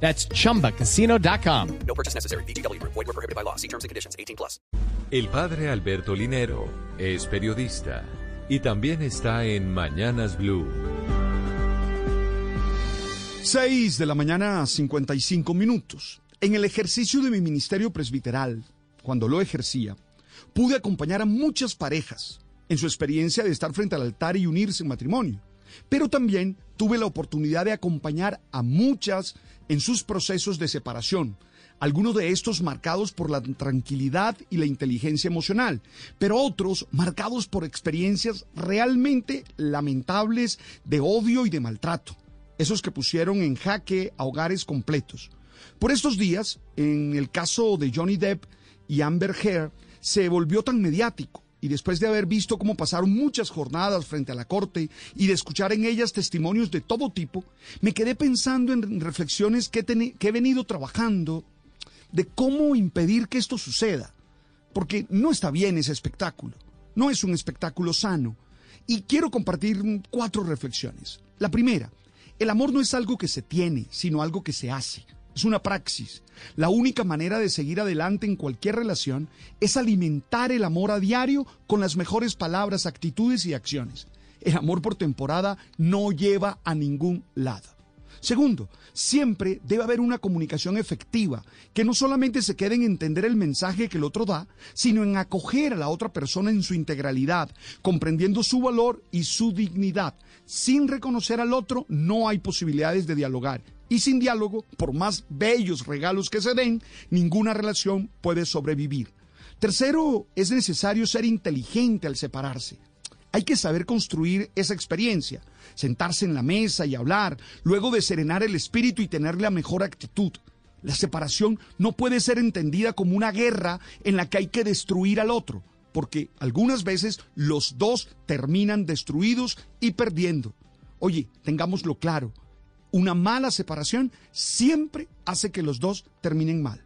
That's chumbacasino.com. No purchase necessary. BGW. Void were prohibited by law. See terms and conditions. 18 plus. El padre Alberto Linero es periodista y también está en Mañanas Blue. 6 de la mañana, 55 minutos. En el ejercicio de mi ministerio presbiteral, cuando lo ejercía, pude acompañar a muchas parejas en su experiencia de estar frente al altar y unirse en matrimonio. Pero también tuve la oportunidad de acompañar a muchas en sus procesos de separación, algunos de estos marcados por la tranquilidad y la inteligencia emocional, pero otros marcados por experiencias realmente lamentables de odio y de maltrato, esos que pusieron en jaque a hogares completos. Por estos días, en el caso de Johnny Depp y Amber Heard, se volvió tan mediático y después de haber visto cómo pasaron muchas jornadas frente a la corte y de escuchar en ellas testimonios de todo tipo, me quedé pensando en reflexiones que, he venido trabajando de cómo impedir que esto suceda. Porque no está bien ese espectáculo, no es un espectáculo sano. Y quiero compartir cuatro reflexiones. La primera, el amor no es algo que se tiene, sino algo que se hace es una praxis. La única manera de seguir adelante en cualquier relación es alimentar el amor a diario con las mejores palabras, actitudes y acciones. El amor por temporada no lleva a ningún lado. Segundo, siempre debe haber una comunicación efectiva, que no solamente se quede en entender el mensaje que el otro da, sino en acoger a la otra persona en su integralidad, comprendiendo su valor y su dignidad. Sin reconocer al otro no hay posibilidades de dialogar y sin diálogo, por más bellos regalos que se den, ninguna relación puede sobrevivir. Tercero, es necesario ser inteligente al separarse. Hay que saber construir esa experiencia, sentarse en la mesa y hablar, luego de serenar el espíritu y tener la mejor actitud. La separación no puede ser entendida como una guerra en la que hay que destruir al otro, porque algunas veces los dos terminan destruidos y perdiendo. Oye, tengámoslo claro, una mala separación siempre hace que los dos terminen mal.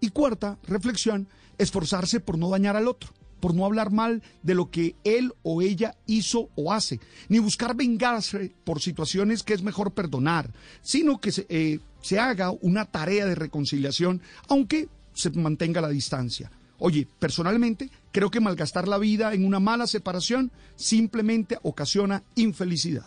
Y cuarta reflexión, esforzarse por no dañar al otro, por no hablar mal de lo que él o ella hizo o hace, ni buscar vengarse por situaciones que es mejor perdonar, sino que se, eh, se haga una tarea de reconciliación, aunque se mantenga la distancia. Oye, personalmente creo que malgastar la vida en una mala separación simplemente ocasiona infelicidad.